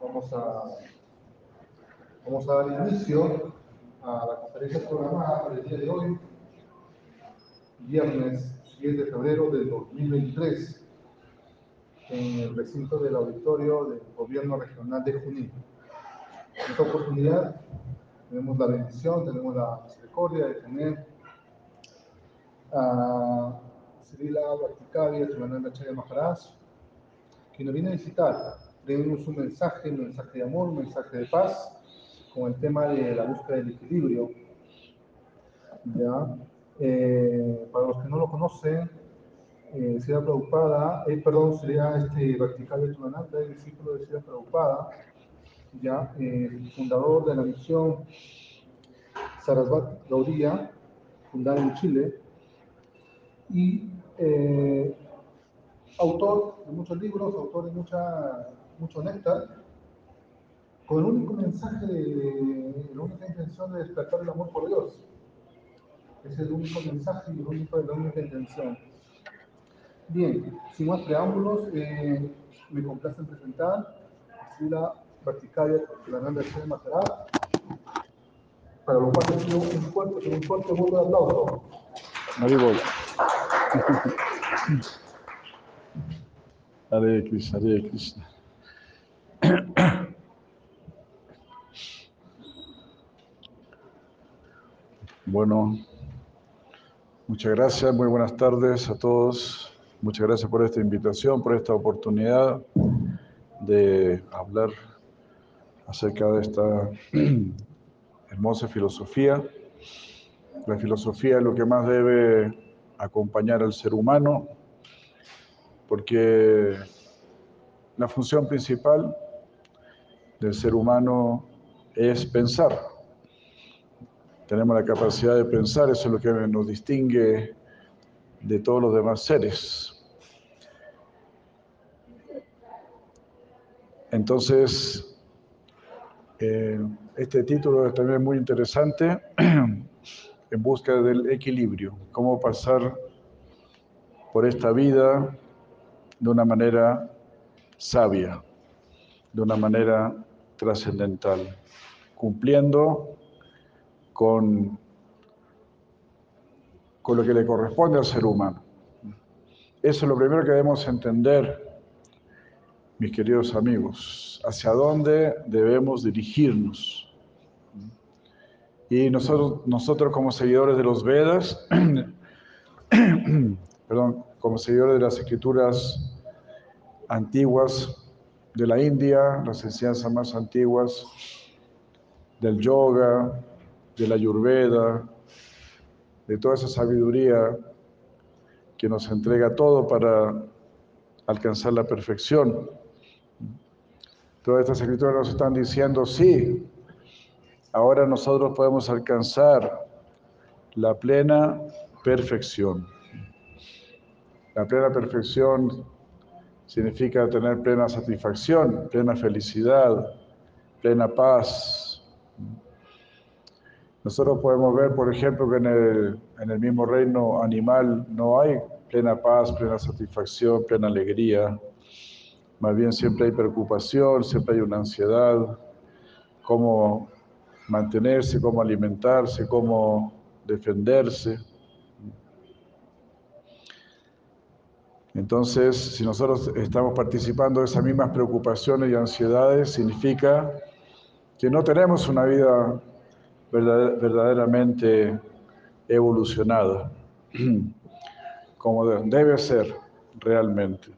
Vamos a, vamos a dar inicio a la conferencia programada para el día de hoy, viernes 10 de febrero del 2023, en el recinto del auditorio del Gobierno Regional de Junín. En esta oportunidad tenemos la bendición, tenemos la misericordia de tener a Srila Bhaktikavya Sivananda Chaya Maharaj, que nos viene a visitar. Tenemos un mensaje, un mensaje de amor, un mensaje de paz, con el tema de la búsqueda del equilibrio. ¿Ya? Eh, para los que no lo conocen, eh, Srila eh, perdón, sería este Bhaktikavya Sivananda, el discípulo de Srila Prabhupada, ya, eh, fundador de la misión Sarasvat Gaudiya, fundada en Chile, y eh, autor de muchos libros, autor de mucha, mucho néctar, con el único mensaje, la única intención de despertar el amor por Dios. Es el único mensaje y el único, la única intención. Bien, sin más preámbulos, eh, me complace en presentar a Sila Verticalia Plananda de Matará, para lo cual pido un fuerte, un fuerte voto de aplauso. Maribol. Hare Krishna, Hare Krishna. Bueno, muchas gracias, muy buenas tardes a todos. Muchas gracias por esta invitación, por esta oportunidad de hablar acerca de esta hermosa filosofía. La filosofía es lo que más debe acompañar al ser humano, porque la función principal del ser humano es pensar. Tenemos la capacidad de pensar, eso es lo que nos distingue de todos los demás seres. Entonces, eh, este título es también muy interesante, en busca del equilibrio, cómo pasar por esta vida de una manera sabia, de una manera trascendental, cumpliendo con, con lo que le corresponde al ser humano. Eso es lo primero que debemos entender, mis queridos amigos, hacia dónde debemos dirigirnos. Y nosotros, nosotros como seguidores de los Vedas, perdón, como seguidores de las escrituras antiguas de la India, las enseñanzas más antiguas del yoga, de la ayurveda, de toda esa sabiduría que nos entrega todo para alcanzar la perfección. Todas estas escrituras nos están diciendo, sí, ahora nosotros podemos alcanzar la plena perfección. La plena perfección significa tener plena satisfacción, plena felicidad, plena paz. Nosotros podemos ver, por ejemplo, que en el, en el mismo reino animal no hay plena paz, plena satisfacción, plena alegría. Más bien siempre hay preocupación, siempre hay una ansiedad, como mantenerse, cómo alimentarse, cómo defenderse. Entonces, si nosotros estamos participando de esas mismas preocupaciones y ansiedades, significa que no tenemos una vida verdaderamente evolucionada, como debe ser realmente.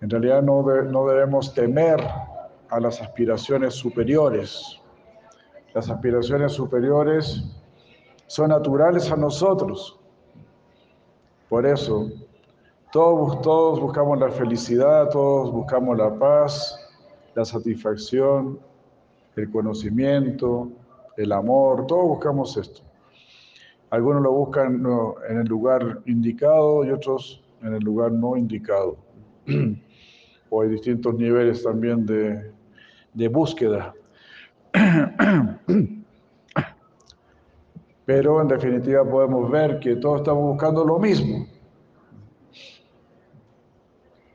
En realidad no, debemos temer a las aspiraciones superiores. Las aspiraciones superiores son naturales a nosotros. Por eso, todos, todos buscamos la felicidad, todos buscamos la paz, la satisfacción, el conocimiento, el amor, todos buscamos esto. Algunos lo buscan en el lugar indicado y otros en el lugar no indicado. o hay distintos niveles también de, de búsqueda. Pero en definitiva podemos ver que todos estamos buscando lo mismo.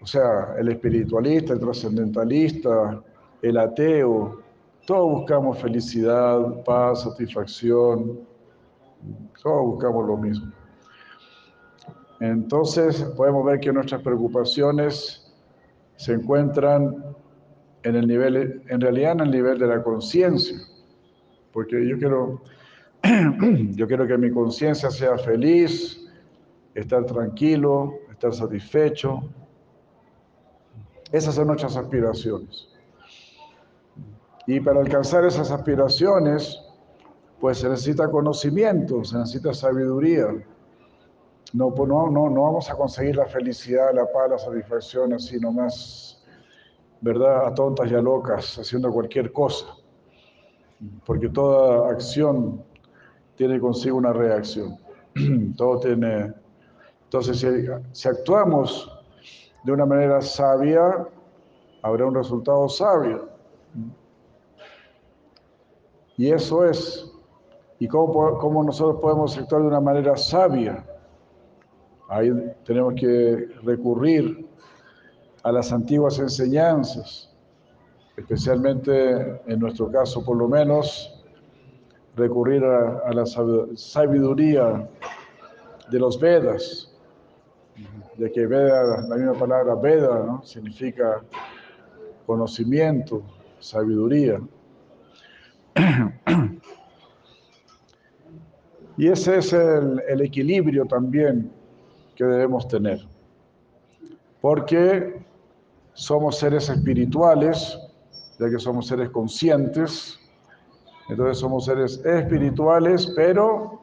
O sea, el espiritualista, el trascendentalista, el ateo, todos buscamos felicidad, paz, satisfacción, todos buscamos lo mismo. Entonces podemos ver que nuestras preocupaciones se encuentran en el nivel, en realidad en el nivel de la conciencia, porque yo quiero, yo quiero que mi conciencia sea feliz, estar tranquilo, estar satisfecho. Esas son nuestras aspiraciones. Y para alcanzar esas aspiraciones, pues se necesita conocimiento, se necesita sabiduría. No, pues no, no, no vamos a conseguir la felicidad, la paz, la satisfacción así nomás, ¿verdad? A tontas y a locas, haciendo cualquier cosa. Porque toda acción tiene consigo una reacción. Todo tiene... Entonces, si, si actuamos de una manera sabia, habrá un resultado sabio. Y eso es. ¿Y cómo, cómo nosotros podemos actuar de una manera sabia? Ahí tenemos que recurrir a las antiguas enseñanzas, especialmente en nuestro caso por lo menos, recurrir a, la sabiduría de los Vedas, de que Veda, la misma palabra Veda, significa conocimiento, sabiduría. Y ese es el, equilibrio también que debemos tener. Porque somos seres espirituales, ya que somos seres conscientes, entonces somos seres espirituales, pero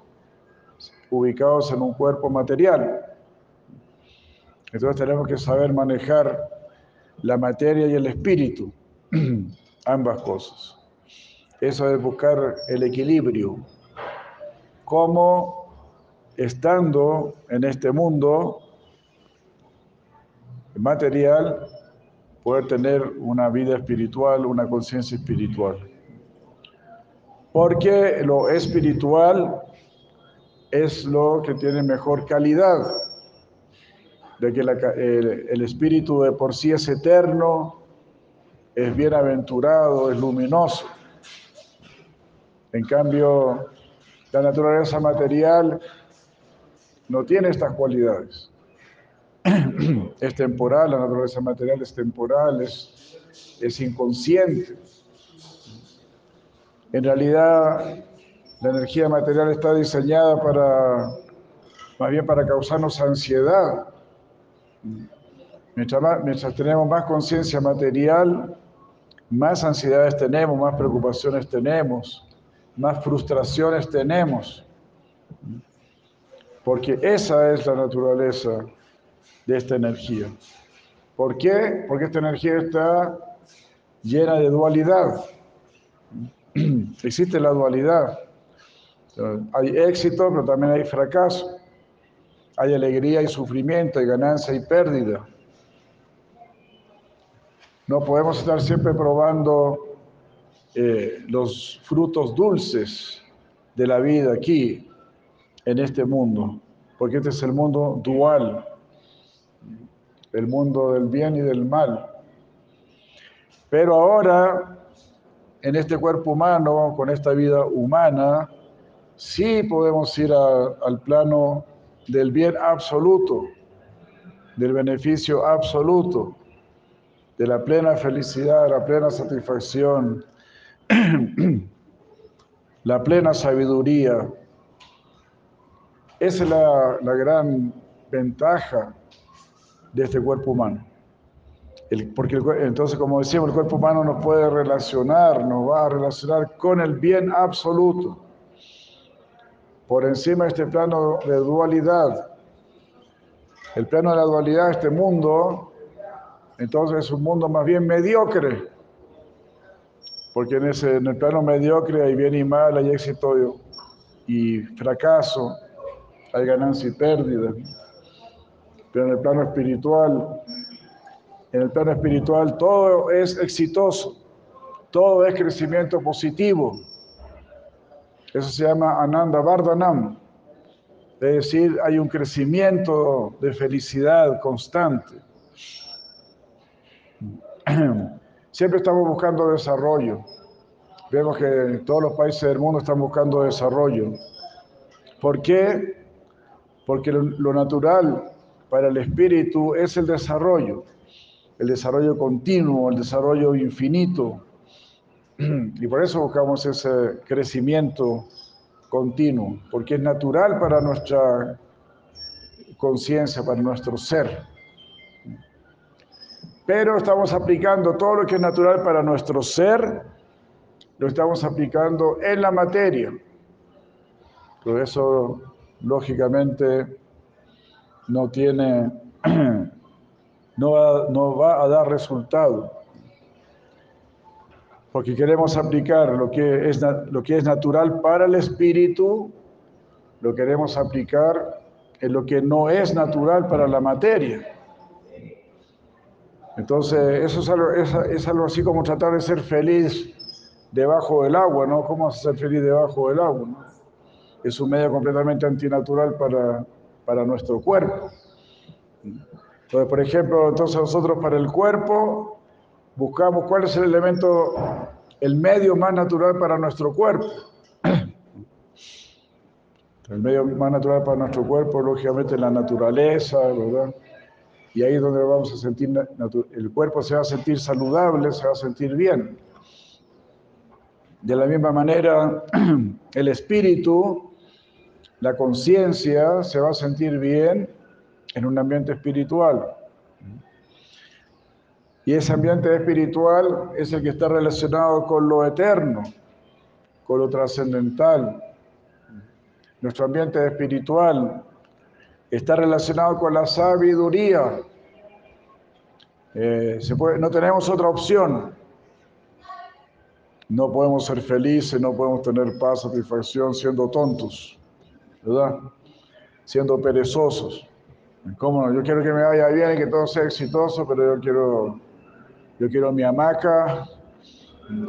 ubicados en un cuerpo material. Entonces tenemos que saber manejar la materia y el espíritu, ambas cosas. Eso es buscar el equilibrio. Cómo estando en este mundo material, poder tener una vida espiritual, una conciencia espiritual. Porque lo espiritual es lo que tiene mejor calidad, de que el, el espíritu de por sí es eterno, es bienaventurado, es luminoso. En cambio, la naturaleza material no tiene estas cualidades. Es temporal, la naturaleza material es temporal, es, es inconsciente. En realidad, la energía material está diseñada para, más bien para causarnos ansiedad. Mientras, mientras tenemos más conciencia material, más ansiedades tenemos, más preocupaciones tenemos más frustraciones tenemos. Porque esa es la naturaleza de esta energía. ¿Por qué? Porque esta energía está llena de dualidad. Existe la dualidad. Hay éxito, pero también hay fracaso. Hay alegría y sufrimiento, hay ganancia y pérdida. No podemos estar siempre probando eh, los frutos dulces de la vida aquí, en este mundo, porque este es el mundo dual, el mundo del bien y del mal. Pero ahora, en este cuerpo humano, con esta vida humana, sí podemos ir al plano del bien absoluto, del beneficio absoluto, de la plena felicidad, la plena satisfacción, la plena sabiduría. Esa es la, gran ventaja de este cuerpo humano. porque entonces, como decíamos, el cuerpo humano nos puede relacionar, nos va a relacionar con el bien absoluto, por encima de este plano de dualidad. El plano de la dualidad, este mundo, entonces es un mundo más bien mediocre, porque en, ese, en el plano mediocre hay bien y mal, hay éxito y fracaso, hay ganancia y pérdida. Pero en el plano espiritual, en el plano espiritual todo es exitoso, todo es crecimiento positivo. Eso se llama Ananda Vardhanam. Es decir, hay un crecimiento de felicidad constante. Siempre estamos buscando desarrollo. Vemos que todos los países del mundo están buscando desarrollo. ¿Por qué? Porque lo natural para el espíritu es el desarrollo, el desarrollo continuo, el desarrollo infinito. Y por eso buscamos ese crecimiento continuo, porque es natural para nuestra conciencia, para nuestro ser. Pero estamos aplicando todo lo que es natural para nuestro ser, lo estamos aplicando en la materia. Por eso, lógicamente, no tiene, no va, no va a dar resultado. Porque queremos aplicar lo que, es, lo que es natural para el espíritu, lo queremos aplicar en lo que no es natural para la materia. Entonces, eso es algo, así como tratar de ser feliz debajo del agua, ¿no? ¿Cómo ser feliz debajo del agua? Es un medio completamente antinatural para, para nuestro cuerpo. Entonces, por ejemplo, entonces nosotros para el cuerpo buscamos cuál es el elemento, el medio más natural para nuestro cuerpo. El medio más natural para nuestro cuerpo, lógicamente, es la naturaleza, ¿verdad? Y ahí es donde vamos a sentir, el cuerpo se va a sentir saludable, se va a sentir bien. De la misma manera, el espíritu la conciencia se va a sentir bien en un ambiente espiritual. Y ese ambiente espiritual es el que está relacionado con lo eterno, con lo trascendental. Nuestro ambiente espiritual está relacionado con la sabiduría. Eh, no tenemos otra opción. No podemos ser felices, no podemos tener paz, satisfacción siendo tontos. ¿Verdad? Siendo perezosos. ¿Cómo no? Yo quiero que me vaya bien y que todo sea exitoso, pero yo quiero, yo quiero mi hamaca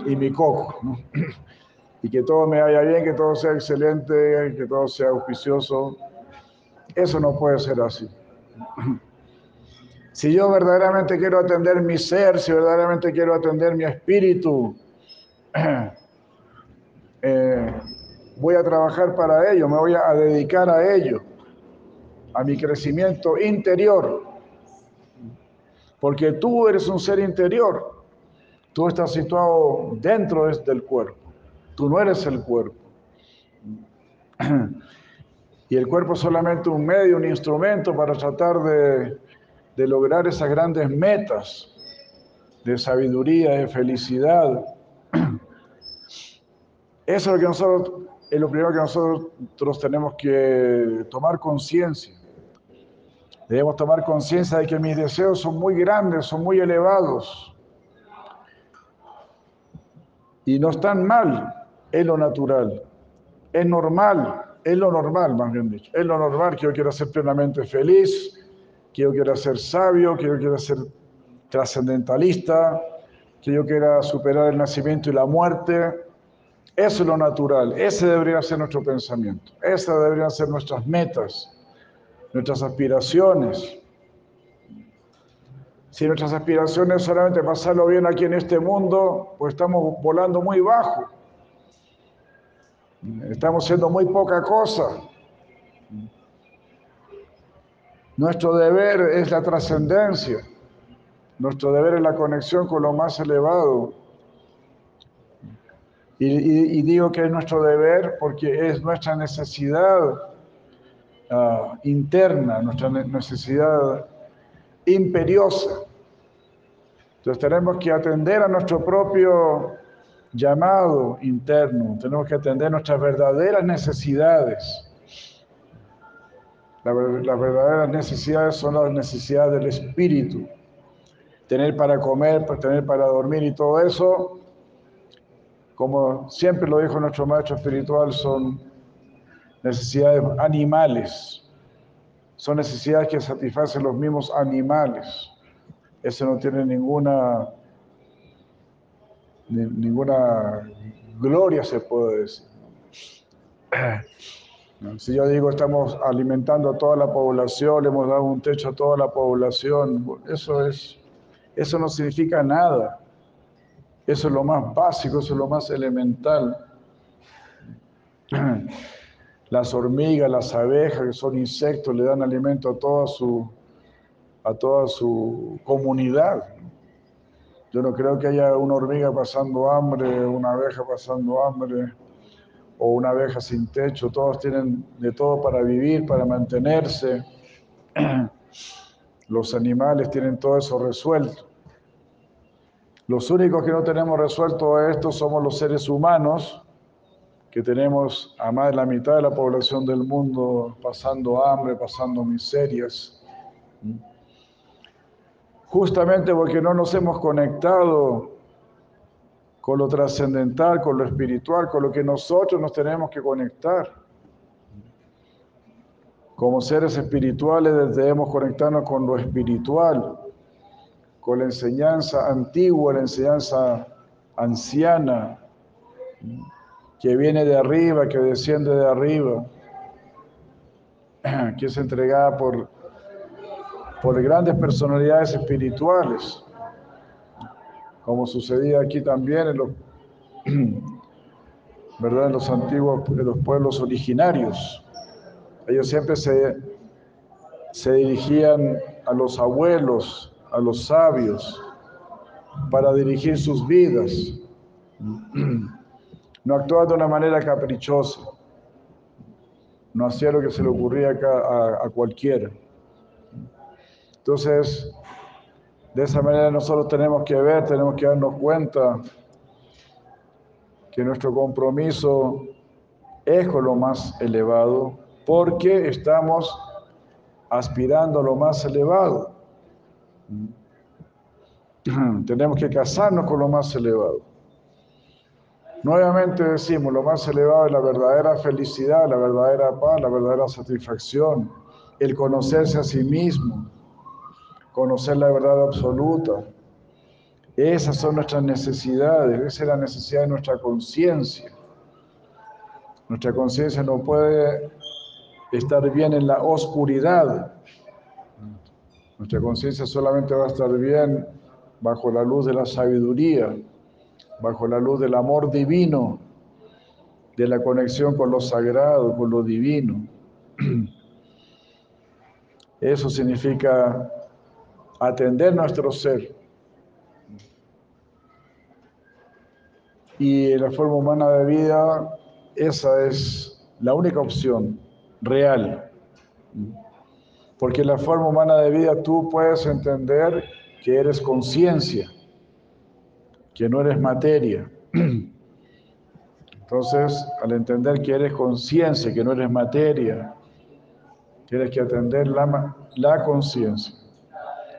y mi coco. Y que todo me vaya bien, que todo sea excelente, que todo sea auspicioso. Eso no puede ser así. Si yo verdaderamente quiero atender mi ser, si verdaderamente quiero atender mi espíritu, eh, voy a trabajar para ello, me voy a dedicar a ello, a mi crecimiento interior. Porque tú eres un ser interior, tú estás situado dentro del cuerpo, tú no eres el cuerpo. Y el cuerpo es solamente un medio, un instrumento para tratar de, de lograr esas grandes metas de sabiduría, de felicidad. Eso es lo que nosotros es lo primero que nosotros tenemos que tomar conciencia. Debemos tomar conciencia de que mis deseos son muy grandes, son muy elevados. Y no están mal, es lo natural. Es normal, es lo normal, más bien dicho. Es lo normal que yo quiera ser plenamente feliz, que yo quiera ser sabio, que yo quiera ser trascendentalista, que yo quiera superar el nacimiento y la muerte eso es lo natural, ese debería ser nuestro pensamiento, esas deberían ser nuestras metas, nuestras aspiraciones. Si nuestras aspiraciones solamente pasarlo bien aquí en este mundo, pues estamos volando muy bajo. Estamos siendo muy poca cosa. Nuestro deber es la trascendencia. Nuestro deber es la conexión con lo más elevado, y, digo que es nuestro deber porque es nuestra necesidad ah, interna, nuestra necesidad imperiosa. Entonces tenemos que atender a nuestro propio llamado interno, tenemos que atender nuestras verdaderas necesidades. Las verdaderas necesidades son las necesidades del espíritu. Tener para comer, tener para dormir y todo eso como siempre lo dijo nuestro maestro espiritual, son necesidades animales, son necesidades que satisfacen los mismos animales. Eso no tiene ninguna, ninguna gloria, se puede decir. Si yo digo estamos alimentando a toda la población, le hemos dado un techo a toda la población, eso es Eso no significa nada. Eso es lo más básico, eso es lo más elemental. Las hormigas, las abejas, que son insectos, le dan alimento a toda su, a toda su comunidad. Yo no creo que haya una hormiga pasando hambre, una abeja pasando hambre o una abeja sin techo. Todos tienen de todo para vivir, para mantenerse. Los animales tienen todo eso resuelto. Los únicos que no tenemos resuelto esto somos los seres humanos, que tenemos a más de la mitad de la población del mundo pasando hambre, pasando miserias. Justamente porque no nos hemos conectado con lo trascendental, con lo espiritual, con lo que nosotros nos tenemos que conectar. Como seres espirituales debemos conectarnos con lo espiritual, con la enseñanza antigua, la enseñanza anciana, que viene de arriba, que desciende de arriba, que es entregada por, por grandes personalidades espirituales, como sucedía aquí también en los, ¿verdad? en los antiguos, en los pueblos originarios. Ellos siempre se, se dirigían a los abuelos, a los sabios para dirigir sus vidas. No actuaba de una manera caprichosa. No hacía lo que se le ocurría a, a cualquiera. Entonces, de esa manera nosotros tenemos que ver, tenemos que darnos cuenta que nuestro compromiso es con lo más elevado porque estamos aspirando a lo más elevado. Tenemos que casarnos con lo más elevado. Nuevamente decimos, lo más elevado es la verdadera felicidad, la verdadera paz, la verdadera satisfacción, el conocerse a sí mismo, conocer la verdad absoluta. Esas son nuestras necesidades, esa es la necesidad de nuestra conciencia. Nuestra conciencia no puede estar bien en la oscuridad, nuestra conciencia solamente va a estar bien bajo la luz de la sabiduría, bajo la luz del amor divino, de la conexión con lo sagrado, con lo divino. Eso significa atender nuestro ser. Y la forma humana de vida, esa es la única opción real. Porque la forma humana de vida tú puedes entender que eres conciencia, que no eres materia. Entonces, al entender que eres conciencia, que no eres materia, tienes que atender la, la conciencia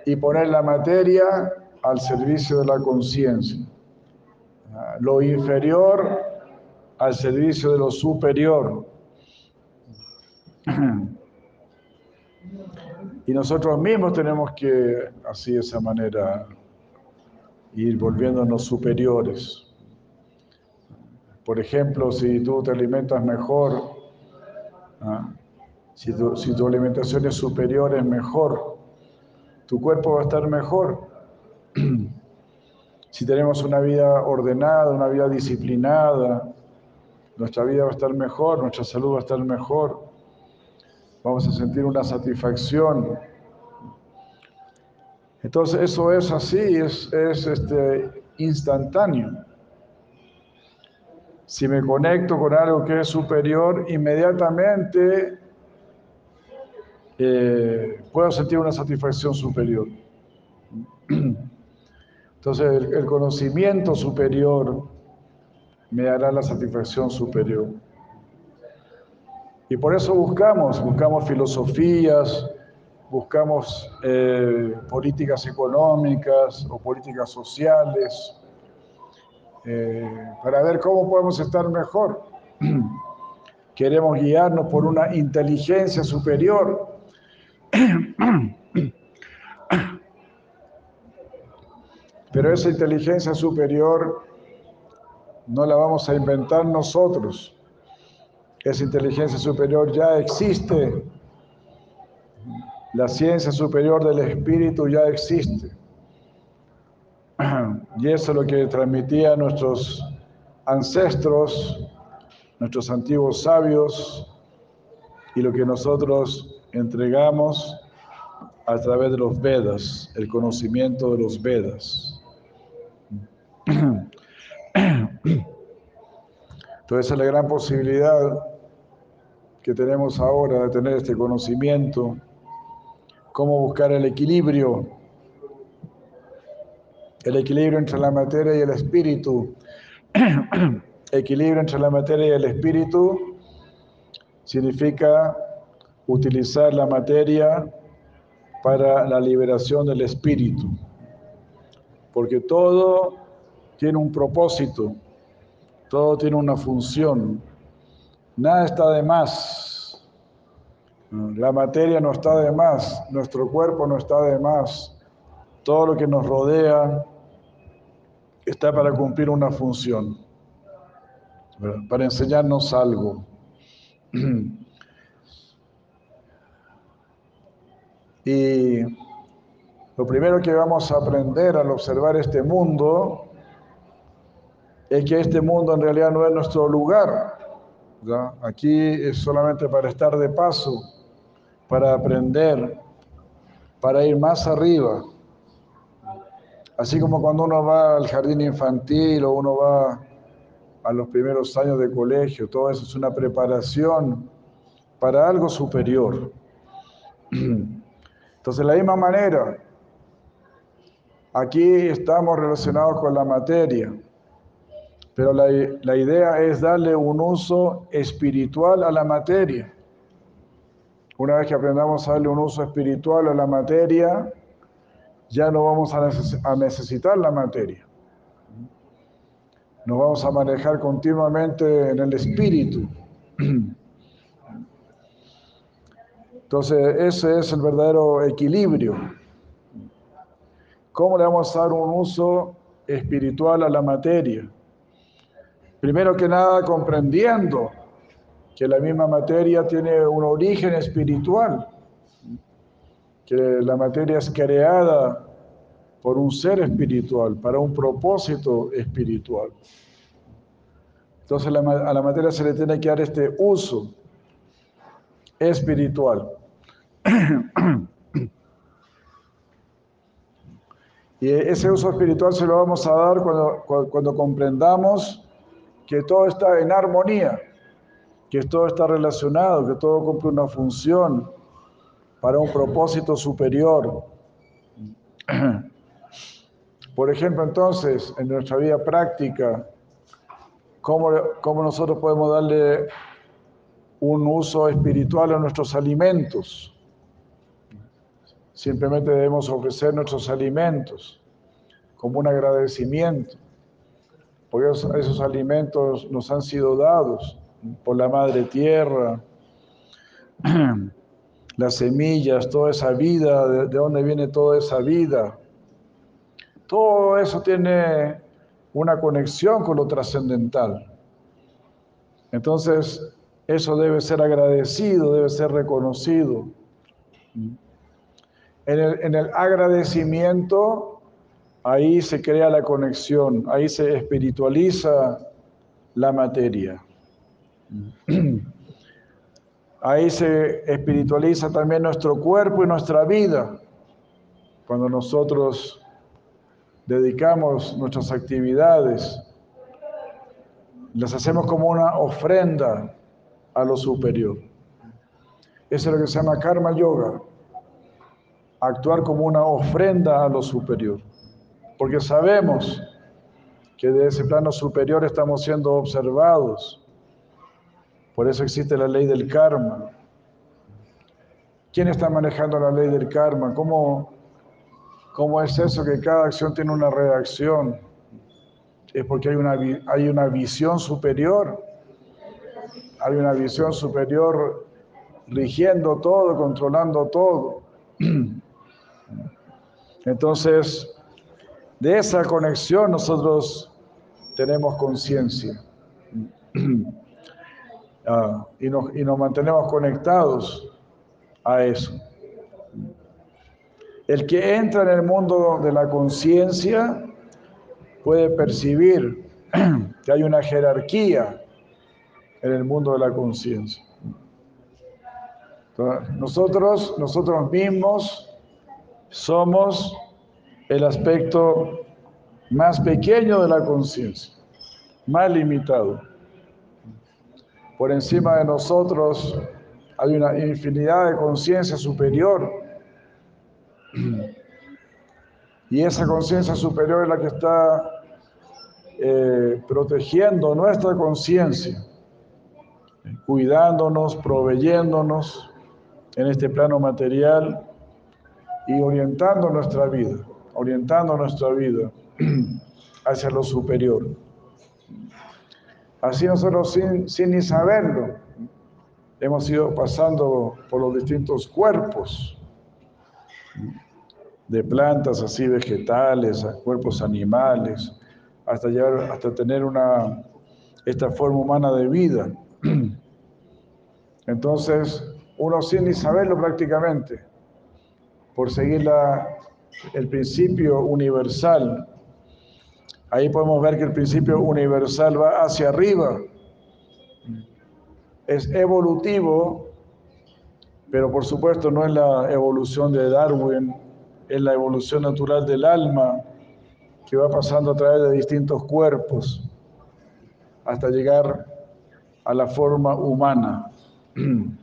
y poner la materia al servicio de la conciencia. Lo inferior al servicio de lo superior. Y nosotros mismos tenemos que, así de esa manera, ir volviéndonos superiores. Por ejemplo, si tú te alimentas mejor, ¿ah? si, tu, si tu alimentación es superior, es mejor, tu cuerpo va a estar mejor. si tenemos una vida ordenada, una vida disciplinada, nuestra vida va a estar mejor, nuestra salud va a estar mejor vamos a sentir una satisfacción. Entonces eso es así, es, este, instantáneo. Si me conecto con algo que es superior, inmediatamente eh, puedo sentir una satisfacción superior. Entonces el conocimiento superior me dará la satisfacción superior. Y por eso buscamos, buscamos filosofías, buscamos eh, políticas económicas o políticas sociales, eh, para ver cómo podemos estar mejor. Queremos guiarnos por una inteligencia superior. Pero esa inteligencia superior no la vamos a inventar nosotros esa inteligencia superior ya existe. La ciencia superior del espíritu ya existe. Y eso es lo que transmitían nuestros ancestros, nuestros antiguos sabios, y lo que nosotros entregamos a través de los Vedas, el conocimiento de los Vedas. Entonces, es la gran posibilidad que tenemos ahora de tener este conocimiento, cómo buscar el equilibrio, el equilibrio entre la materia y el espíritu. equilibrio entre la materia y el espíritu significa utilizar la materia para la liberación del espíritu, porque todo tiene un propósito, todo tiene una función, nada está de más, la materia no está de más, nuestro cuerpo no está de más, todo lo que nos rodea está para cumplir una función, para enseñarnos algo. Y lo primero que vamos a aprender al observar este mundo es que este mundo en realidad no es nuestro lugar. Aquí es solamente para estar de paso, para aprender, para ir más arriba. Así como cuando uno va al jardín infantil o uno va a los primeros años de colegio, todo eso es una preparación para algo superior. Entonces, de la misma manera, aquí estamos relacionados con la materia, pero la, la, idea es darle un uso espiritual a la materia. Una vez que aprendamos a darle un uso espiritual a la materia, ya no vamos a, necesitar la materia. Nos vamos a manejar continuamente en el espíritu. Entonces, ese es el verdadero equilibrio. ¿Cómo le vamos a dar un uso espiritual a la materia? Primero que nada, comprendiendo que la misma materia tiene un origen espiritual, que la materia es creada por un ser espiritual, para un propósito espiritual. Entonces a la materia se le tiene que dar este uso espiritual. Y ese uso espiritual se lo vamos a dar cuando, cuando comprendamos que todo está en armonía, que todo está relacionado, que todo cumple una función para un propósito superior. Por ejemplo, entonces, en nuestra vida práctica, ¿cómo, cómo nosotros podemos darle un uso espiritual a nuestros alimentos. Simplemente debemos ofrecer nuestros alimentos como un agradecimiento, porque esos, alimentos nos han sido dados por la Madre Tierra, las semillas, toda esa vida, de, de dónde viene toda esa vida. Todo eso tiene una conexión con lo trascendental. Entonces, eso debe ser agradecido, debe ser reconocido. En el, agradecimiento, ahí se crea la conexión, ahí se espiritualiza la materia. Ahí se espiritualiza también nuestro cuerpo y nuestra vida. Cuando nosotros dedicamos nuestras actividades, las hacemos como una ofrenda a lo superior. Eso es lo que se llama karma yoga. Actuar como una ofrenda a lo superior. Porque sabemos que de ese plano superior estamos siendo observados. Por eso existe la ley del karma. ¿Quién está manejando la ley del karma? ¿Cómo, cómo es eso que cada acción tiene una reacción? Es porque hay una, hay una visión superior hay una visión superior rigiendo todo, controlando todo. Entonces, de esa conexión nosotros tenemos conciencia ah, y, nos, y nos mantenemos conectados a eso. El que entra en el mundo de la conciencia puede percibir que hay una jerarquía en el mundo de la conciencia. Nosotros, nosotros mismos somos el aspecto más pequeño de la conciencia, más limitado. Por encima de nosotros hay una infinidad de conciencia superior. Y esa conciencia superior es la que está eh, protegiendo nuestra conciencia, cuidándonos, proveyéndonos en este plano material y orientando nuestra vida, orientando nuestra vida hacia lo superior. Así nosotros sin, sin ni saberlo, hemos ido pasando por los distintos cuerpos de plantas así vegetales, a cuerpos animales, hasta hasta tener una, esta forma humana de vida. Entonces, uno sin ni saberlo prácticamente, por seguir la, el principio universal, ahí podemos ver que el principio universal va hacia arriba, es evolutivo, pero por supuesto no es la evolución de Darwin, es la evolución natural del alma que va pasando a través de distintos cuerpos hasta llegar a la forma humana.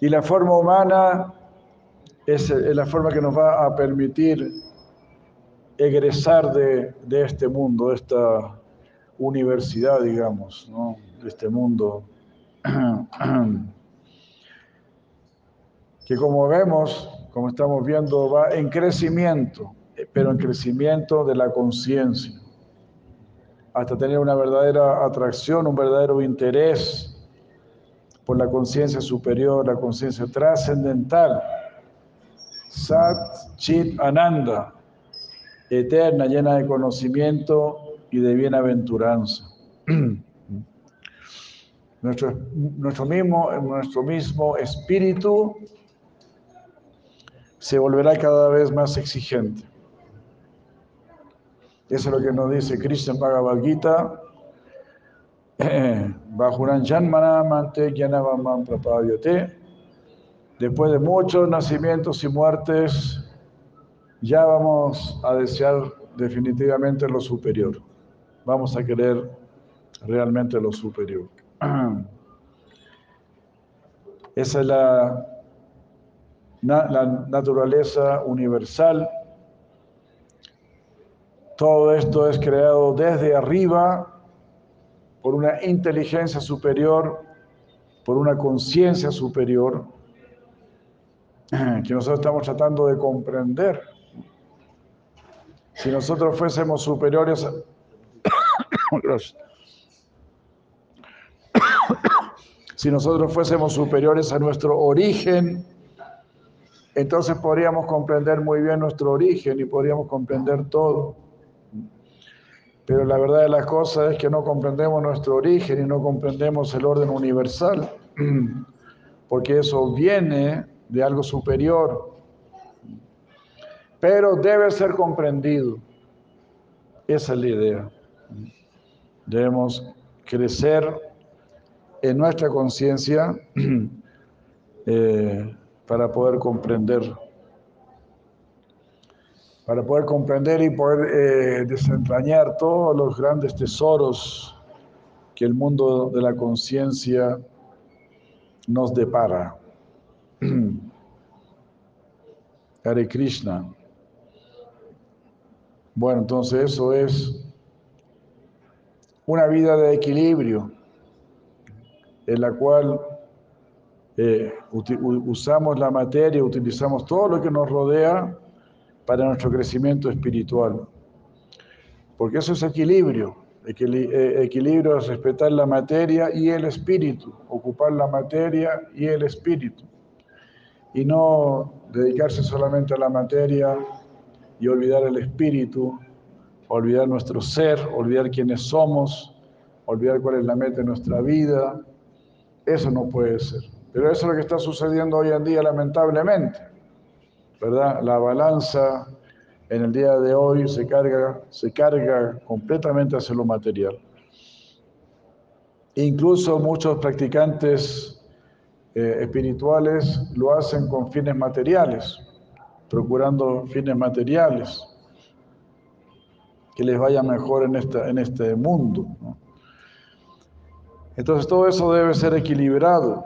Y la forma humana es la forma que nos va a permitir egresar de, este mundo, de esta universidad, digamos, de este mundo, que como vemos, como estamos viendo, va en crecimiento pero en crecimiento de la conciencia, hasta tener una verdadera atracción, un verdadero interés por la conciencia superior, la conciencia trascendental, Sat Chit Ananda, eterna, llena de conocimiento y de bienaventuranza. Nuestro, nuestro, mismo, nuestro mismo espíritu se volverá cada vez más exigente. Eso es lo que nos dice Krishna Bhagavad Gita. Después de muchos nacimientos y muertes, ya vamos a desear definitivamente lo superior. Vamos a querer realmente lo superior. Esa es la, la naturaleza universal todo esto es creado desde arriba por una inteligencia superior, por una conciencia superior, que nosotros estamos tratando de comprender. Si nosotros fuésemos superiores si nosotros fuésemos superiores a nuestro origen, entonces podríamos comprender muy bien nuestro origen y podríamos comprender todo. Pero la verdad de las cosas es que no comprendemos nuestro origen y no comprendemos el orden universal, porque eso viene de algo superior, pero debe ser comprendido. Esa es la idea. Debemos crecer en nuestra conciencia eh, para poder comprender para poder comprender y poder eh, desentrañar todos los grandes tesoros que el mundo de la conciencia nos depara. Hare Krishna. Bueno, entonces eso es una vida de equilibrio en la cual eh, usamos la materia, utilizamos todo lo que nos rodea para nuestro crecimiento espiritual. Porque eso es equilibrio. Eh, equilibrio es respetar la materia y el espíritu, ocupar la materia y el espíritu. Y no dedicarse solamente a la materia y olvidar el espíritu, olvidar nuestro ser, olvidar quiénes somos, olvidar cuál es la meta de nuestra vida. Eso no puede ser. Pero eso es lo que está sucediendo hoy en día, lamentablemente. ¿verdad? La balanza en el día de hoy se carga, se carga completamente hacia lo material. Incluso muchos practicantes eh, espirituales lo hacen con fines materiales, procurando fines materiales, que les vaya mejor en, esta, en este mundo. Entonces todo eso debe ser equilibrado,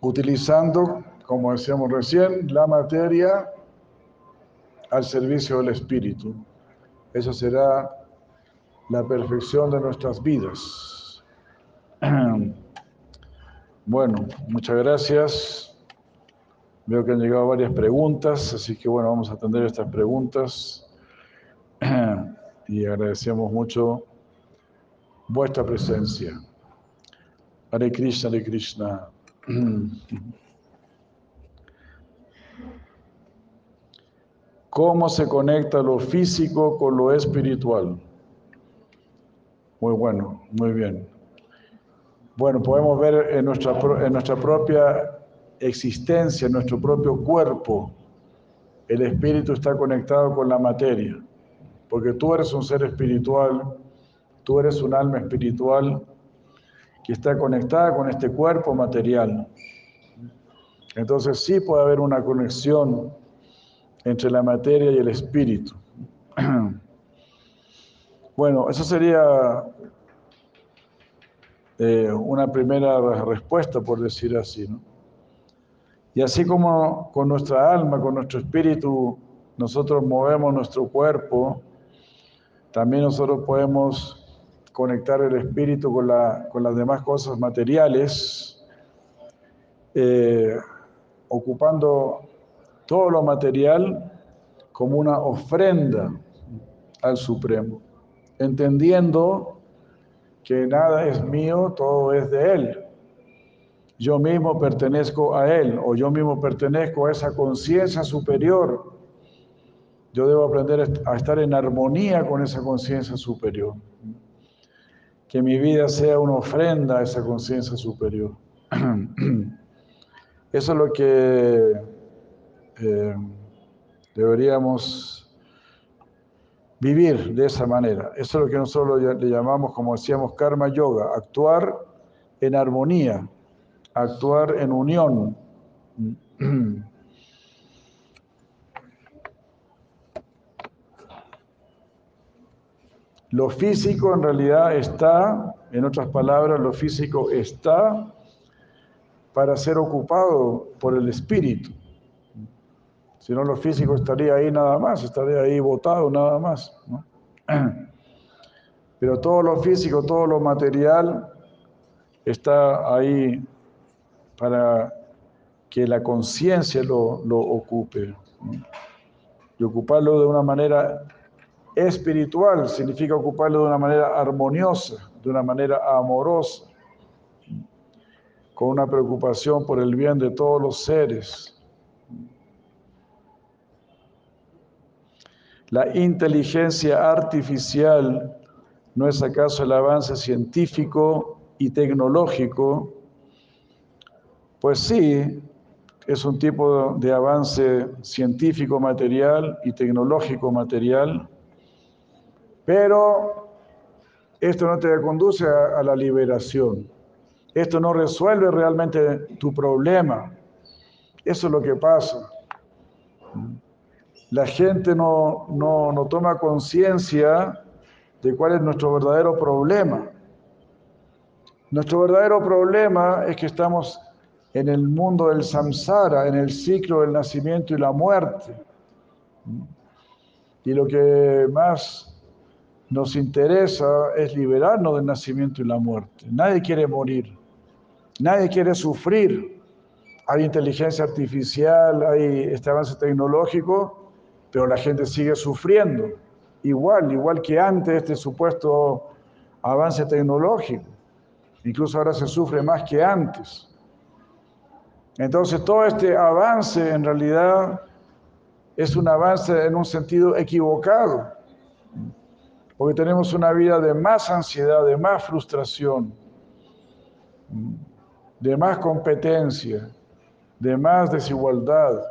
utilizando, como decíamos recién, la materia al servicio del espíritu. Eso será la perfección de nuestras vidas. Bueno, muchas gracias. Veo que han llegado varias preguntas, así que bueno, vamos a atender estas preguntas y agradecemos mucho vuestra presencia. Hare Krishna, Hare Krishna. ¿Cómo se conecta lo físico con lo espiritual? Muy bueno, muy bien. Bueno, podemos ver en nuestra, en nuestra propia existencia, en nuestro propio cuerpo, el espíritu está conectado con la materia, porque tú eres un ser espiritual, tú eres un alma espiritual que está conectada con este cuerpo material. Entonces sí puede haber una conexión entre la materia y el espíritu. Bueno, eso sería eh, una primera respuesta, por decir así. Y así como con nuestra alma, con nuestro espíritu, nosotros movemos nuestro cuerpo, también nosotros podemos conectar el espíritu con, la, con las demás cosas materiales, eh, ocupando todo lo material como una ofrenda al Supremo entendiendo que nada es mío, todo es de Él. Yo mismo pertenezco a Él o yo mismo pertenezco a esa conciencia superior. Yo debo aprender a estar en armonía con esa conciencia superior. Que mi vida sea una ofrenda a esa conciencia superior. Eso es lo que eh, deberíamos vivir de esa manera. Eso es lo que nosotros le llamamos, como decíamos, karma yoga, actuar en armonía, actuar en unión. Lo físico en realidad está, en otras palabras, lo físico está para ser ocupado por el espíritu. Si no, lo físico estaría ahí nada más, estaría ahí botado nada más. Pero todo lo físico, todo lo material está ahí para que la conciencia lo, ocupe. Y ocuparlo de una manera espiritual significa ocuparlo de una manera armoniosa, de una manera amorosa, con una preocupación por el bien de todos los seres. ¿La inteligencia artificial no es acaso el avance científico y tecnológico? Pues sí, es un tipo de avance científico material y tecnológico material, pero esto no te conduce a, la liberación. Esto no resuelve realmente tu problema. Eso es lo que pasa la gente no, no, toma conciencia de cuál es nuestro verdadero problema. Nuestro verdadero problema es que estamos en el mundo del samsara, en el ciclo del nacimiento y la muerte. Y lo que más nos interesa es liberarnos del nacimiento y la muerte. Nadie quiere morir, nadie quiere sufrir. Hay inteligencia artificial, hay este avance tecnológico, pero la gente sigue sufriendo, igual, igual que antes este supuesto avance tecnológico. Incluso ahora se sufre más que antes. Entonces todo este avance en realidad es un avance en un sentido equivocado, porque tenemos una vida de más ansiedad, de más frustración, de más competencia, de más desigualdad.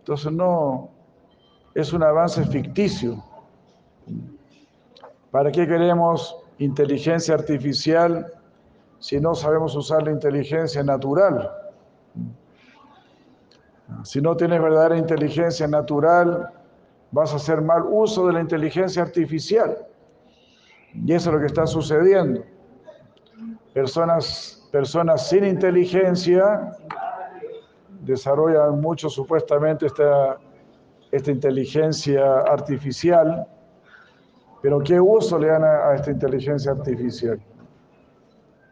Entonces no, es un avance ficticio. ¿Para qué queremos inteligencia artificial si no sabemos usar la inteligencia natural? Si no tienes verdadera inteligencia natural, vas a hacer mal uso de la inteligencia artificial. Y eso es lo que está sucediendo. Personas, personas sin inteligencia desarrollan mucho supuestamente esta, esta inteligencia artificial, pero ¿qué uso le dan a, esta inteligencia artificial?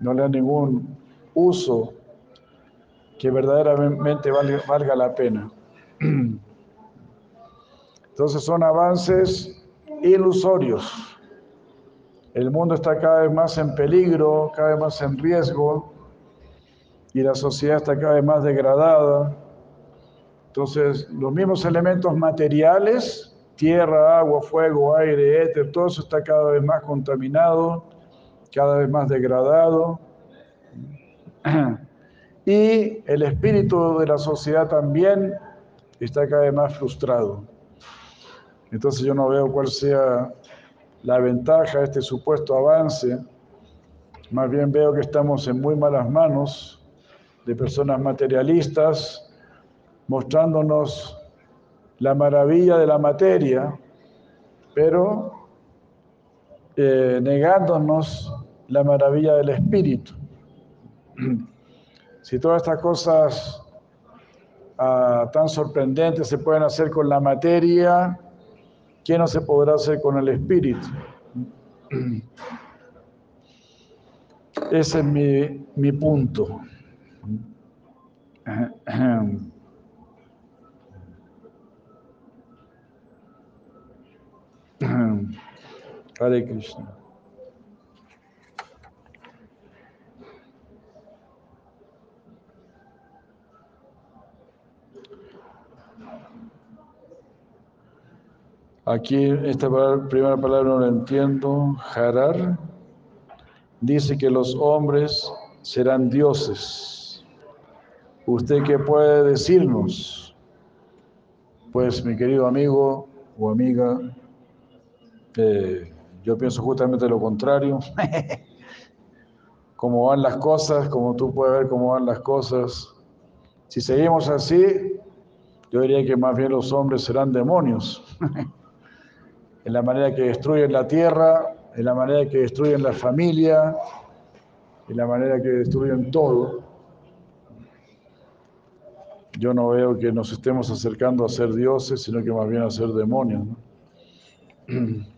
No le dan ningún uso que verdaderamente valga la pena. Entonces son avances ilusorios. El mundo está cada vez más en peligro, cada vez más en riesgo y la sociedad está cada vez más degradada. Entonces, los mismos elementos materiales, tierra, agua, fuego, aire, éter, todo eso está cada vez más contaminado, cada vez más degradado. Y el espíritu de la sociedad también está cada vez más frustrado. Entonces yo no veo cuál sea la ventaja de este supuesto avance. Más bien veo que estamos en muy malas manos de personas materialistas, mostrándonos la maravilla de la materia, pero eh, negándonos la maravilla del espíritu. Si todas estas cosas ah, tan sorprendentes se pueden hacer con la materia, ¿qué no se podrá hacer con el espíritu? Ese es mi, mi punto. Hare Krishna. Aquí esta primera palabra no la entiendo. Harar dice que los hombres serán dioses. ¿Usted qué puede decirnos? Pues mi querido amigo o amiga, eh, yo pienso justamente lo contrario. cómo van las cosas, como tú puedes ver cómo van las cosas. Si seguimos así, yo diría que más bien los hombres serán demonios. en la manera que destruyen la tierra, en la manera que destruyen la familia, en la manera que destruyen todo. Yo no veo que nos estemos acercando a ser dioses, sino que más bien a ser demonios.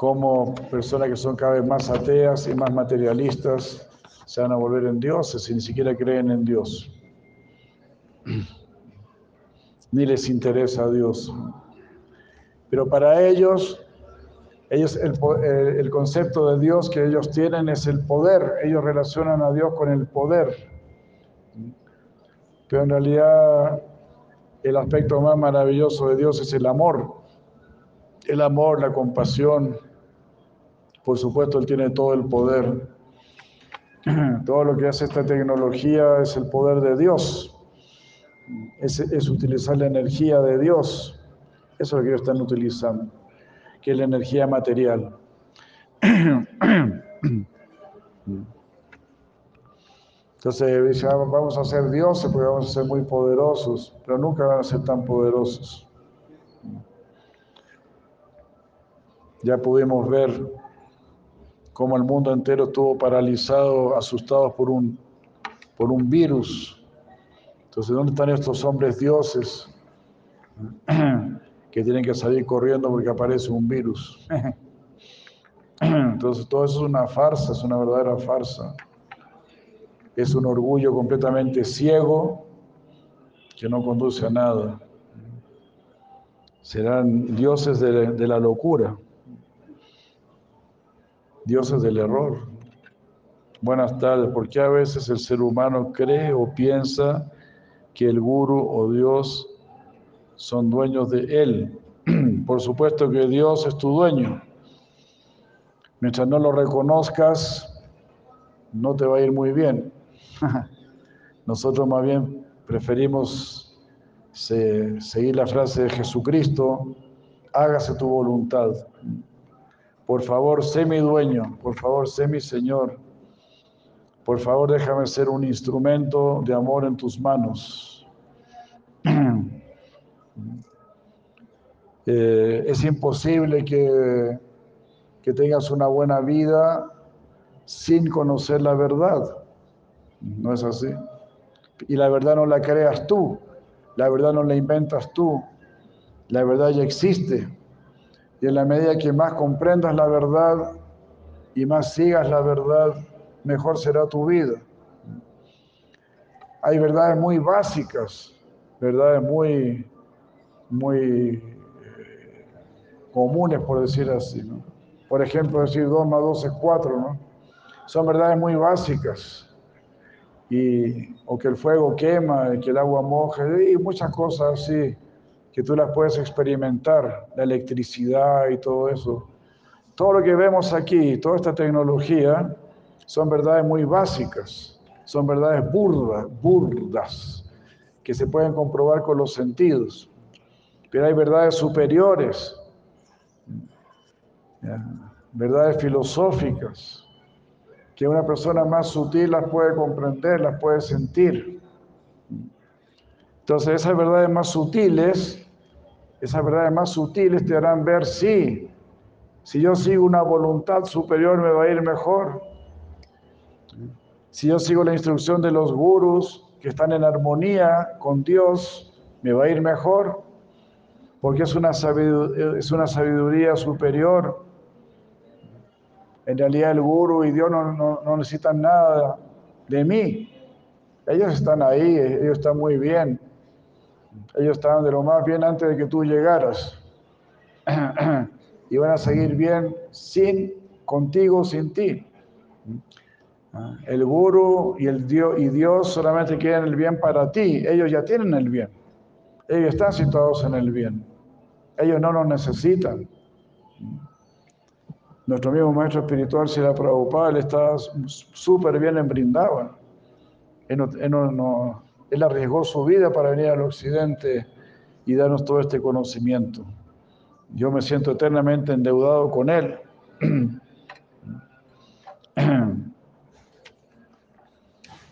Como personas que son cada vez más ateas y más materialistas se van a volver en dioses y ni siquiera creen en Dios. Ni les interesa a Dios. Pero para ellos, ellos el, concepto de Dios que ellos tienen es el poder. Ellos relacionan a Dios con el poder. Pero en realidad el aspecto más maravilloso de Dios es el amor. El amor, la compasión. Por supuesto, Él tiene todo el poder. Todo lo que hace esta tecnología es el poder de Dios. Es, es utilizar la energía de Dios. Eso es lo que ellos están utilizando, que es la energía material. Entonces dice, ah, vamos a ser dioses porque vamos a ser muy poderosos, pero nunca van a ser tan poderosos. Ya pudimos ver cómo el mundo entero estuvo paralizado, asustado por un, por un virus. Entonces, ¿dónde están estos hombres dioses? que tienen que salir corriendo porque aparece un virus. Entonces todo eso es una farsa, es una verdadera farsa. Es un orgullo completamente ciego que no conduce a nada. Serán dioses de la locura, dioses del error. Buenas tardes, ¿por qué a veces el ser humano cree o piensa que el guru o Dios son dueños de Él. Por supuesto que Dios es tu dueño. Mientras no lo reconozcas, no te va a ir muy bien. Nosotros más bien preferimos seguir la frase de Jesucristo, hágase tu voluntad. Por favor, sé mi dueño, por favor, sé mi Señor. Por favor, déjame ser un instrumento de amor en tus manos. Eh, es imposible que, que tengas una buena vida sin conocer la verdad. ¿No es así? Y la verdad no la creas tú, la verdad no la inventas tú, la verdad ya existe. Y en la medida que más comprendas la verdad y más sigas la verdad, mejor será tu vida. Hay verdades muy básicas, verdades muy, muy eh, comunes, por decir así. Por ejemplo, decir 2 más 2 es 4, ¿no? Son verdades muy básicas. Y, o que el fuego quema, que el agua moje, y muchas cosas así que tú las puedes experimentar, la electricidad y todo eso. Todo lo que vemos aquí, toda esta tecnología, son verdades muy básicas, son verdades burdas, burdas, que se pueden comprobar con los sentidos. Pero hay verdades superiores, verdades filosóficas, que una persona más sutil las puede comprender, las puede sentir. Entonces esas verdades más sutiles, esas verdades más sutiles te harán ver, sí, si yo sigo una voluntad superior me va a ir mejor. Si yo sigo la instrucción de los gurus que están en armonía con Dios, me va a ir mejor, porque es una sabiduría, es una sabiduría superior. En realidad el guru y Dios no, no necesitan nada de mí. Ellos están ahí, ellos están muy bien. Ellos estaban de lo más bien antes de que tú llegaras. y van a seguir bien sin, contigo, sin ti. El guru y, el Dios, y Dios solamente quieren el bien para ti. Ellos ya tienen el bien. Ellos están situados en el bien. Ellos no lo necesitan. Nuestro mismo maestro espiritual, Sila Prabhupada, él está súper bien en Brindavan. Él, no, él arriesgó su vida para venir al occidente y darnos todo este conocimiento. Yo me siento eternamente endeudado con él.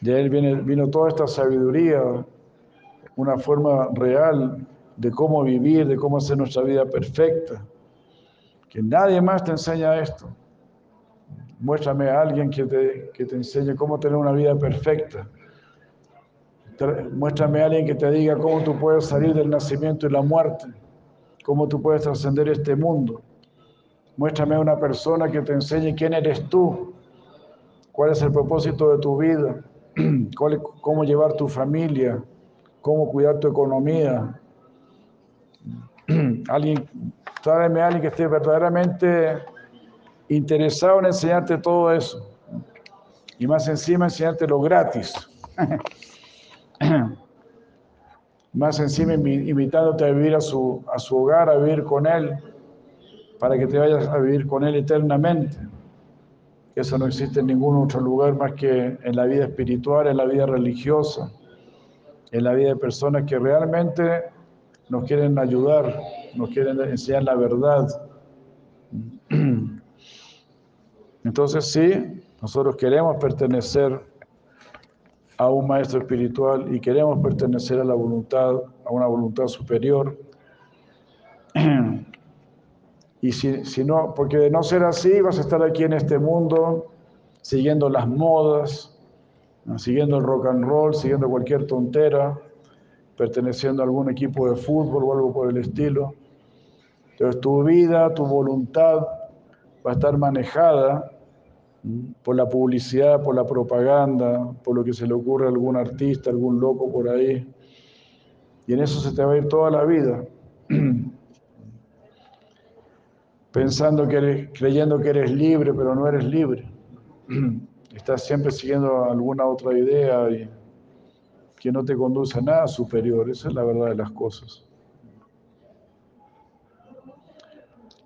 De él viene, vino toda esta sabiduría, una forma real de cómo vivir, de cómo hacer nuestra vida perfecta. Que nadie más te enseña esto. Muéstrame a alguien que te, que te enseñe cómo tener una vida perfecta. Muéstrame a alguien que te diga cómo tú puedes salir del nacimiento y la muerte, cómo tú puedes trascender este mundo. Muéstrame a una persona que te enseñe quién eres tú, cuál es el propósito de tu vida, cómo llevar tu familia, cómo cuidar tu economía. Alguien, tráeme a alguien que esté verdaderamente interesado en enseñarte todo eso. Y más encima enseñarte lo gratis. más encima invitándote a vivir a su, a su hogar, a vivir con Él, para que te vayas a vivir con Él eternamente. Eso no existe en ningún otro lugar más que en la vida espiritual, en la vida religiosa, en la vida de personas que realmente nos quieren ayudar, nos quieren enseñar la verdad. Entonces sí, nosotros queremos pertenecer a un maestro espiritual y queremos pertenecer a la voluntad, a una voluntad superior. Y si, si, no, porque de no ser así, vas a estar aquí en este mundo siguiendo las modas, siguiendo el rock and roll, siguiendo cualquier tontera, perteneciendo a algún equipo de fútbol o algo por el estilo. Entonces tu vida, tu voluntad va a estar manejada por la publicidad, por la propaganda, por lo que se le ocurre a algún artista, algún loco por ahí. Y en eso se te va a ir toda la vida. Pensando que eres, creyendo que eres libre, pero no eres libre. Estás siempre siguiendo alguna otra idea y que no te conduce a nada superior. Esa es la verdad de las cosas.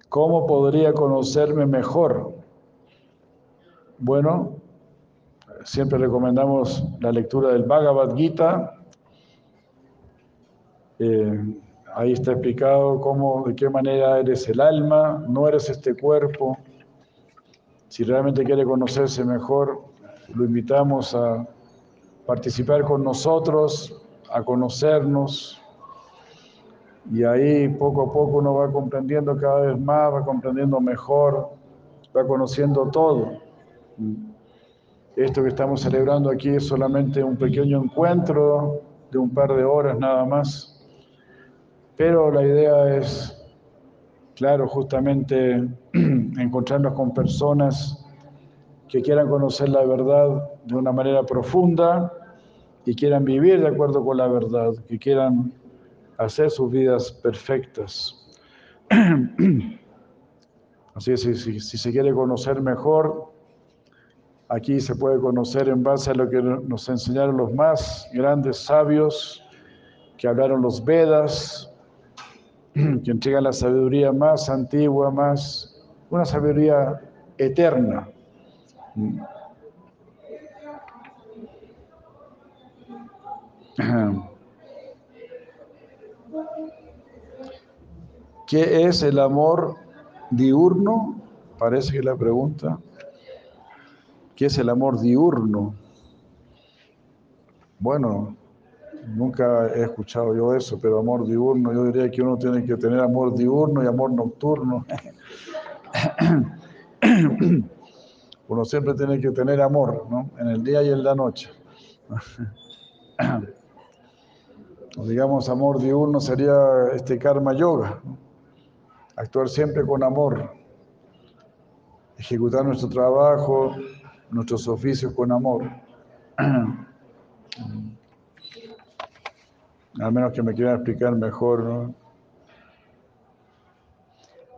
¿Cómo podría conocerme mejor? Bueno, siempre recomendamos la lectura del Bhagavad Gita. Eh, ahí está explicado cómo, de qué manera eres el alma, no eres este cuerpo. Si realmente quiere conocerse mejor, lo invitamos a participar con nosotros, a conocernos. Y ahí poco a poco uno va comprendiendo cada vez más, va comprendiendo mejor, va conociendo todo. Esto que estamos celebrando aquí es solamente un pequeño encuentro de un par de horas nada más, pero la idea es, claro, justamente encontrarnos con personas que quieran conocer la verdad de una manera profunda y quieran vivir de acuerdo con la verdad, que quieran hacer sus vidas perfectas. Así que si, si, se quiere conocer mejor, aquí se puede conocer en base a lo que nos enseñaron los más grandes sabios que hablaron los Vedas, que entregan la sabiduría más antigua, más una sabiduría eterna. ¿Qué es el amor diurno? Parece que la pregunta. ¿Qué es el amor diurno? Bueno, nunca he escuchado yo eso, pero amor diurno, yo diría que uno tiene que tener amor diurno y amor nocturno. Uno siempre tiene que tener amor, ¿no? En el día y en la noche. digamos, amor diurno sería este karma yoga. Actuar siempre con amor. Ejecutar nuestro trabajo, nuestros oficios con amor. Al menos que me quieran explicar mejor.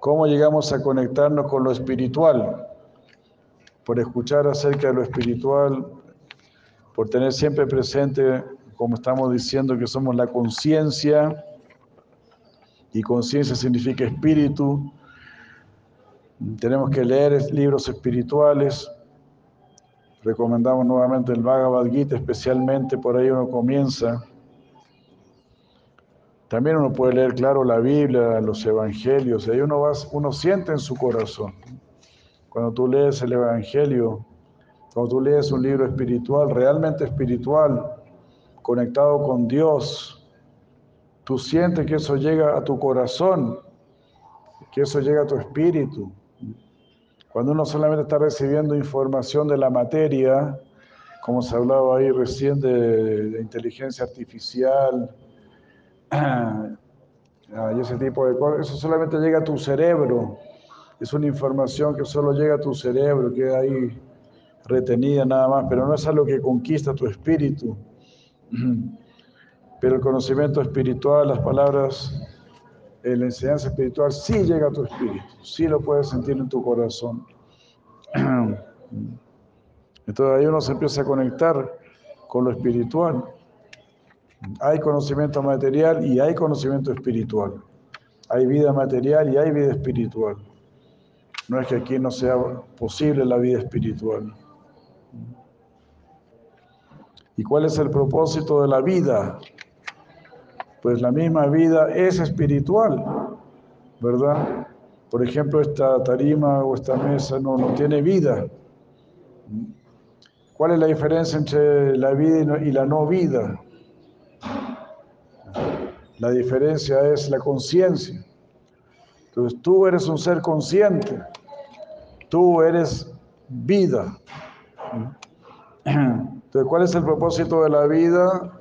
¿Cómo llegamos a conectarnos con lo espiritual? por escuchar acerca de lo espiritual, por tener siempre presente, como estamos diciendo, que somos la conciencia, y conciencia significa espíritu. Tenemos que leer libros espirituales. Recomendamos nuevamente el Bhagavad Gita, especialmente por ahí uno comienza. También uno puede leer, claro, la Biblia, los Evangelios, ahí uno, va, uno siente en su corazón. Cuando tú lees el Evangelio, cuando tú lees un libro espiritual, realmente espiritual, conectado con Dios, tú sientes que eso llega a tu corazón, que eso llega a tu espíritu. Cuando uno solamente está recibiendo información de la materia, como se hablaba ahí recién de, inteligencia artificial, y ese tipo de cosas, eso solamente llega a tu cerebro es una información que solo llega a tu cerebro, queda ahí retenida nada más, pero no es algo que conquista tu espíritu. Pero el conocimiento espiritual, las palabras, la enseñanza espiritual sí llega a tu espíritu, sí lo puedes sentir en tu corazón. Entonces ahí uno se empieza a conectar con lo espiritual. Hay conocimiento material y hay conocimiento espiritual. Hay vida material y hay vida espiritual. No es que aquí no sea posible la vida espiritual. ¿Y cuál es el propósito de la vida? Pues la misma vida es espiritual, ¿verdad? Por ejemplo, esta tarima o esta mesa no, no tiene vida. ¿Cuál es la diferencia entre la vida y la no vida? La diferencia es la conciencia. Entonces tú eres un ser consciente, tú eres vida. Entonces, ¿cuál es el propósito de la vida?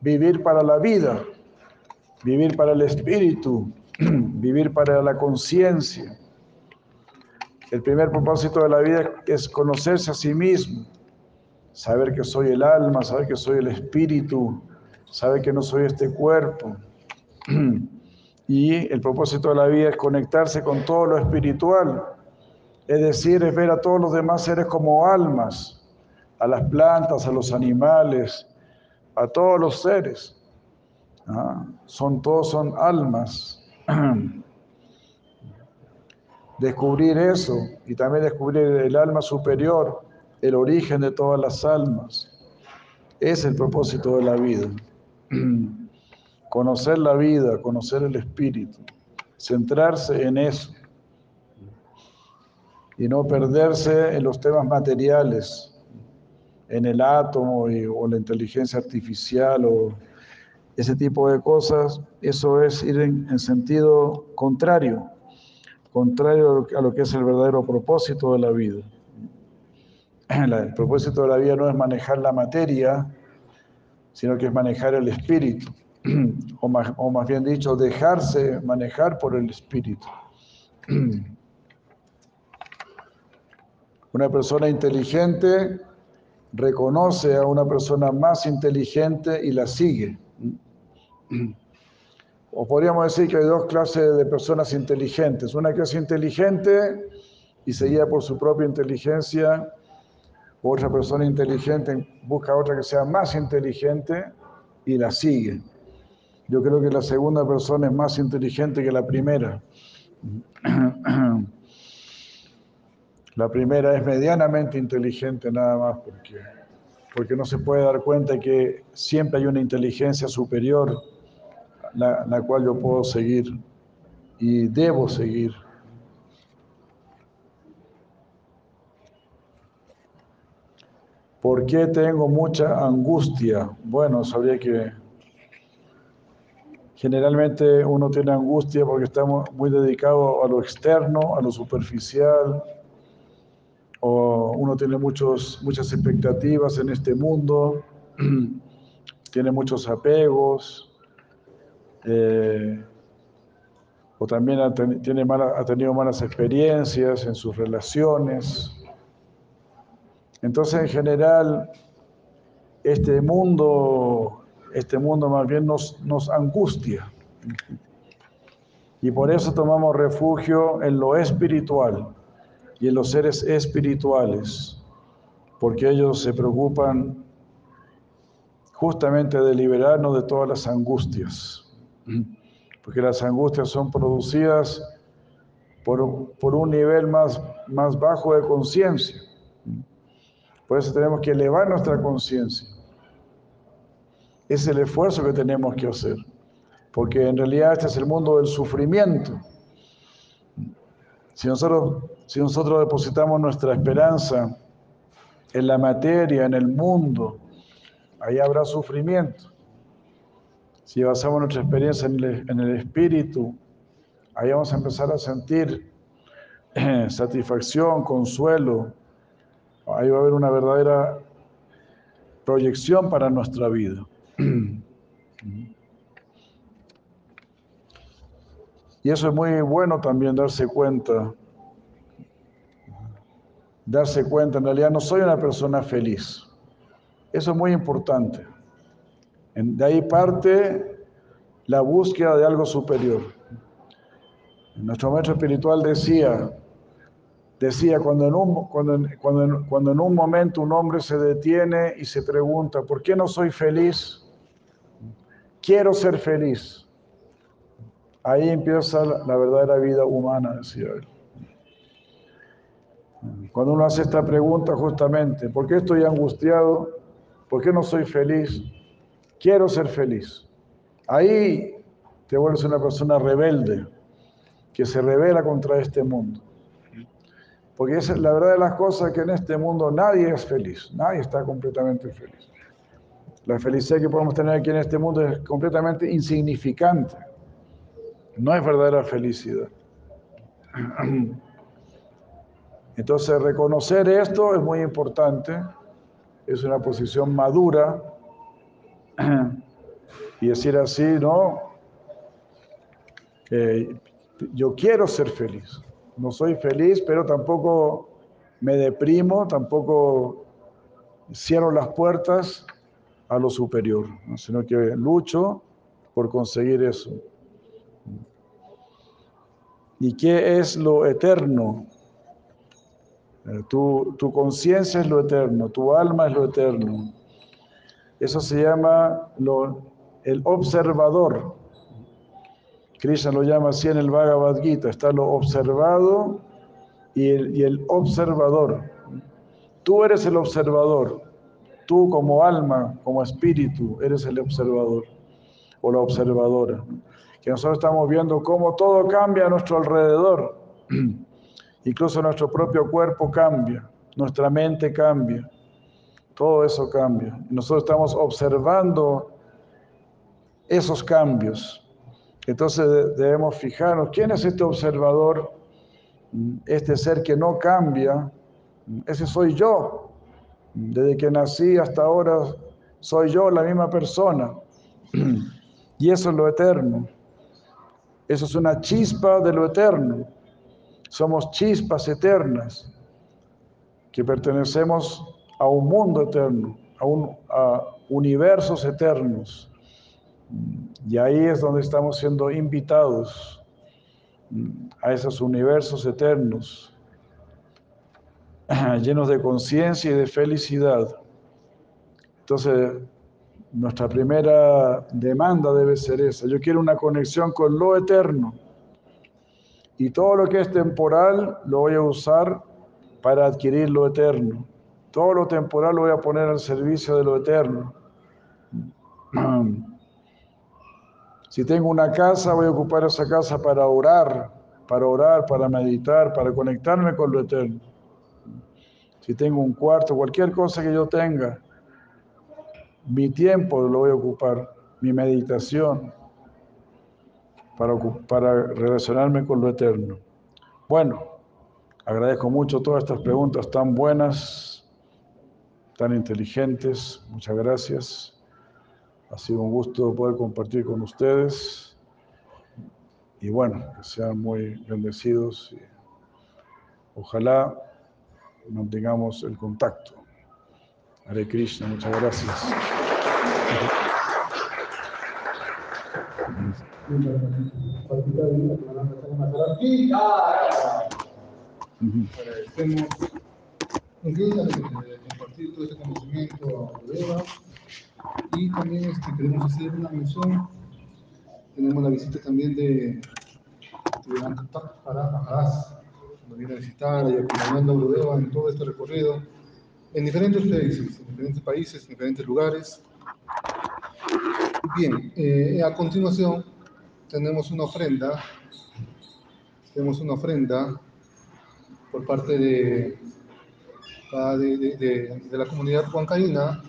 Vivir para la vida, vivir para el espíritu, vivir para la conciencia. El primer propósito de la vida es conocerse a sí mismo, saber que soy el alma, saber que soy el espíritu, saber que no soy este cuerpo. Y el propósito de la vida es conectarse con todo lo espiritual, es decir, es ver a todos los demás seres como almas, a las plantas, a los animales, a todos los seres. ¿Ah? Son todos son almas. Descubrir eso y también descubrir el alma superior, el origen de todas las almas. Es el propósito de la vida. conocer la vida, conocer el espíritu, centrarse en eso y no perderse en los temas materiales, en el átomo o la inteligencia artificial o ese tipo de cosas, eso es ir en, sentido contrario, contrario a lo que es el verdadero propósito de la vida. El propósito de la vida no es manejar la materia, sino que es manejar el espíritu, o más, o más bien dicho, dejarse manejar por el espíritu. Una persona inteligente reconoce a una persona más inteligente y la sigue. O podríamos decir que hay dos clases de personas inteligentes. Una que es inteligente y se guía por su propia inteligencia. Otra persona inteligente busca otra que sea más inteligente y la sigue. Yo creo que la segunda persona es más inteligente que la primera. La primera es medianamente inteligente nada más porque, porque no se puede dar cuenta que siempre hay una inteligencia superior la, la cual yo puedo seguir y debo seguir. ¿Por qué tengo mucha angustia? Bueno, sabría que generalmente uno tiene angustia porque estamos muy dedicados a lo externo, a lo superficial, o uno tiene muchos, muchas expectativas en este mundo, tiene muchos apegos, eh, o también ha, tiene ha tenido malas experiencias en sus relaciones. Entonces, en general, este mundo, este mundo más bien nos, nos angustia. Y por eso tomamos refugio en lo espiritual y en los seres espirituales, porque ellos se preocupan justamente de liberarnos de todas las angustias porque las angustias son producidas por, por un nivel más, más bajo de conciencia. Por eso tenemos que elevar nuestra conciencia. Es el esfuerzo que tenemos que hacer, porque en realidad este es el mundo del sufrimiento. Si nosotros, si nosotros depositamos nuestra esperanza en la materia, en el mundo, ahí habrá sufrimiento. Si basamos nuestra experiencia en el, espíritu, ahí vamos a empezar a sentir eh, satisfacción, consuelo. Ahí va a haber una verdadera proyección para nuestra vida. Y eso es muy bueno también darse cuenta. Darse cuenta, en realidad no soy una persona feliz. Eso es muy importante. De ahí parte la búsqueda de algo superior. Nuestro maestro espiritual decía, decía, cuando en, un, cuando, cuando, cuando en un momento un hombre se detiene y se pregunta, ¿por qué no soy feliz? Quiero ser feliz. Ahí empieza la verdadera vida humana, decía él. Cuando uno hace esta pregunta justamente, ¿por qué estoy angustiado? ¿Por qué no soy feliz? quiero ser feliz. Ahí te vuelves una persona rebelde, que se revela contra este mundo. Porque es la verdad de las cosas que en este mundo nadie es feliz, nadie está completamente feliz. La felicidad que podemos tener aquí en este mundo es completamente insignificante. No es verdadera felicidad. Entonces, reconocer esto es muy importante, es una posición madura y decir así, no, yo quiero ser feliz. No soy feliz, pero tampoco me deprimo, tampoco cierro las puertas a lo superior, sino que lucho por conseguir eso. ¿Y qué es lo eterno? Eh, tu, tu conciencia es lo eterno, tu alma es lo eterno. Eso se llama el observador. Krishna lo llama así en el Bhagavad Gita. Está lo observado y el, y el observador. Tú eres el observador. Tú como alma, como espíritu, eres el observador. o la observadora. Que nosotros estamos viendo cómo todo cambia a nuestro alrededor. Incluso nuestro propio cuerpo cambia, nuestra mente cambia, todo eso cambia. Nosotros estamos observando esos cambios. Entonces debemos fijarnos, ¿quién es este observador? Este ser que no cambia, ese soy yo. Desde que nací hasta ahora soy yo la misma persona. Y eso es lo eterno. Eso es una chispa de lo eterno. Somos chispas eternas que pertenecemos a un mundo eterno, a, un, a universos eternos. Y ahí es donde estamos siendo invitados a esos universos eternos, llenos de conciencia y de felicidad. Entonces, nuestra primera demanda debe ser esa. Yo quiero una conexión con lo eterno. Y todo lo que es temporal lo voy a usar para adquirir lo eterno. Todo lo temporal lo voy a poner al servicio de lo eterno. Si tengo una casa, voy a ocupar esa casa para orar, para orar, para meditar, para conectarme con lo eterno. Si tengo un cuarto, cualquier cosa que yo tenga, mi tiempo lo voy a ocupar, mi meditación, para, relacionarme con lo eterno. Bueno, agradezco mucho todas estas preguntas tan buenas, tan inteligentes. Muchas gracias. Ha sido un gusto poder compartir con ustedes. Y bueno, que sean muy bendecidos. Ojalá mantengamos el contacto. Hare Krishna, muchas gracias. Agradecemos compartir todo este conocimiento a Eva y también este, queremos hacer una mención. Tenemos la visita también de para Ajas, nos viene a visitar y acompañando a Urdeva en todo este recorrido en diferentes países, en diferentes países, en diferentes lugares. Bien, eh, a continuación tenemos una ofrenda, tenemos una ofrenda por parte de, de, de, de la comunidad huancaína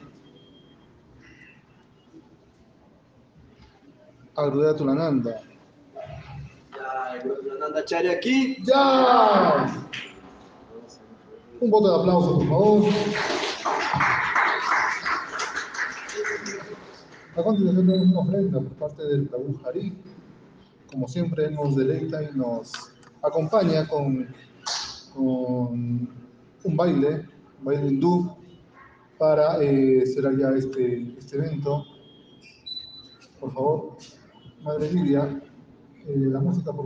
a Tulananda. Ya, Tulananda Chari aquí. ¡Ya! Un voto de aplauso, por favor. A continuación tenemos una ofrenda por parte del Tabú Jari. Como siempre nos deleita y nos acompaña con, un baile, un baile hindú, para eh, cerrar ya este, este evento. Por favor, Madre Lidia, eh, la música por